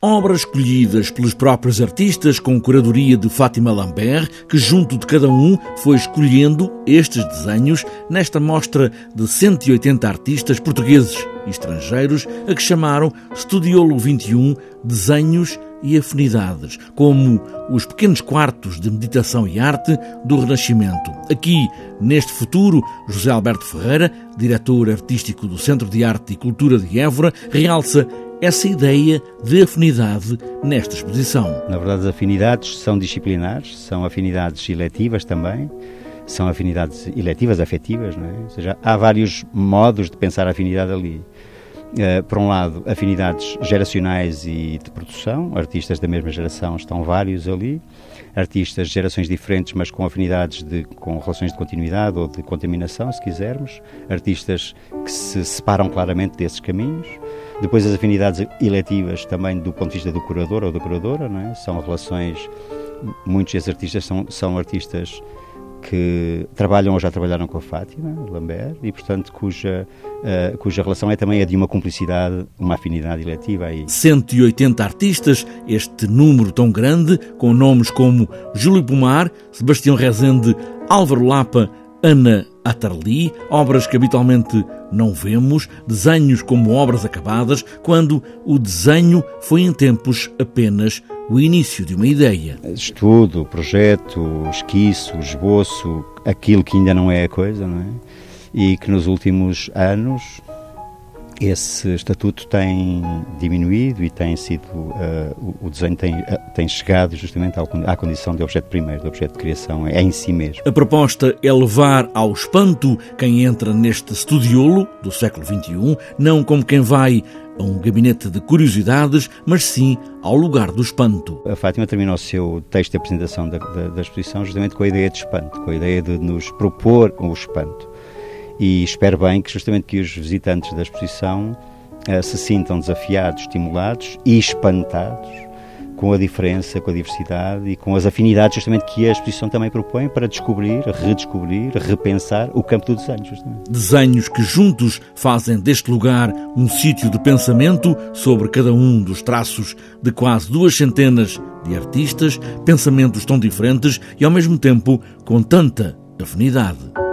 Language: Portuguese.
Obras escolhidas pelos próprios artistas com curadoria de Fátima Lambert, que junto de cada um foi escolhendo estes desenhos nesta mostra de 180 artistas portugueses e estrangeiros a que chamaram Studiolo 21 Desenhos e Afinidades, como os pequenos quartos de meditação e arte do Renascimento. Aqui, neste futuro, José Alberto Ferreira, diretor artístico do Centro de Arte e Cultura de Évora, realça essa ideia de afinidade nesta exposição. Na verdade, as afinidades são disciplinares, são afinidades eletivas também, são afinidades eletivas, afetivas, não é? Ou seja, há vários modos de pensar a afinidade ali. Uh, por um lado, afinidades geracionais e de produção, artistas da mesma geração estão vários ali, artistas de gerações diferentes, mas com afinidades de, com relações de continuidade ou de contaminação, se quisermos, artistas que se separam claramente desses caminhos. Depois as afinidades eletivas também do ponto de vista do curador ou da curadora, não é? são relações, muitos desses artistas são, são artistas que trabalham ou já trabalharam com a Fátima Lambert e, portanto, cuja, uh, cuja relação é também a de uma cumplicidade, uma afinidade eletiva. Aí. 180 artistas, este número tão grande, com nomes como Júlio Pomar, Sebastião Rezende, Álvaro Lapa, Ana Atarli, obras que habitualmente não vemos, desenhos como obras acabadas, quando o desenho foi em tempos apenas o início de uma ideia. Estudo, projeto, esquiço, esboço, aquilo que ainda não é a coisa, não é? E que nos últimos anos esse estatuto tem diminuído e tem sido uh, o desenho tem, uh, tem chegado justamente ao, à condição de objeto primeiro, de objeto de criação é em si mesmo. A proposta é levar ao espanto quem entra neste estudiolo do século XXI, não como quem vai a um gabinete de curiosidades, mas sim ao lugar do espanto. A Fátima termina o seu texto de apresentação da, da, da exposição justamente com a ideia de espanto, com a ideia de nos propor o espanto e espero bem que justamente que os visitantes da exposição uh, se sintam desafiados, estimulados e espantados com a diferença, com a diversidade e com as afinidades justamente que a exposição também propõe para descobrir, redescobrir, repensar o campo do desenho. Justamente. Desenhos que juntos fazem deste lugar um sítio de pensamento sobre cada um dos traços de quase duas centenas de artistas, pensamentos tão diferentes e ao mesmo tempo com tanta afinidade.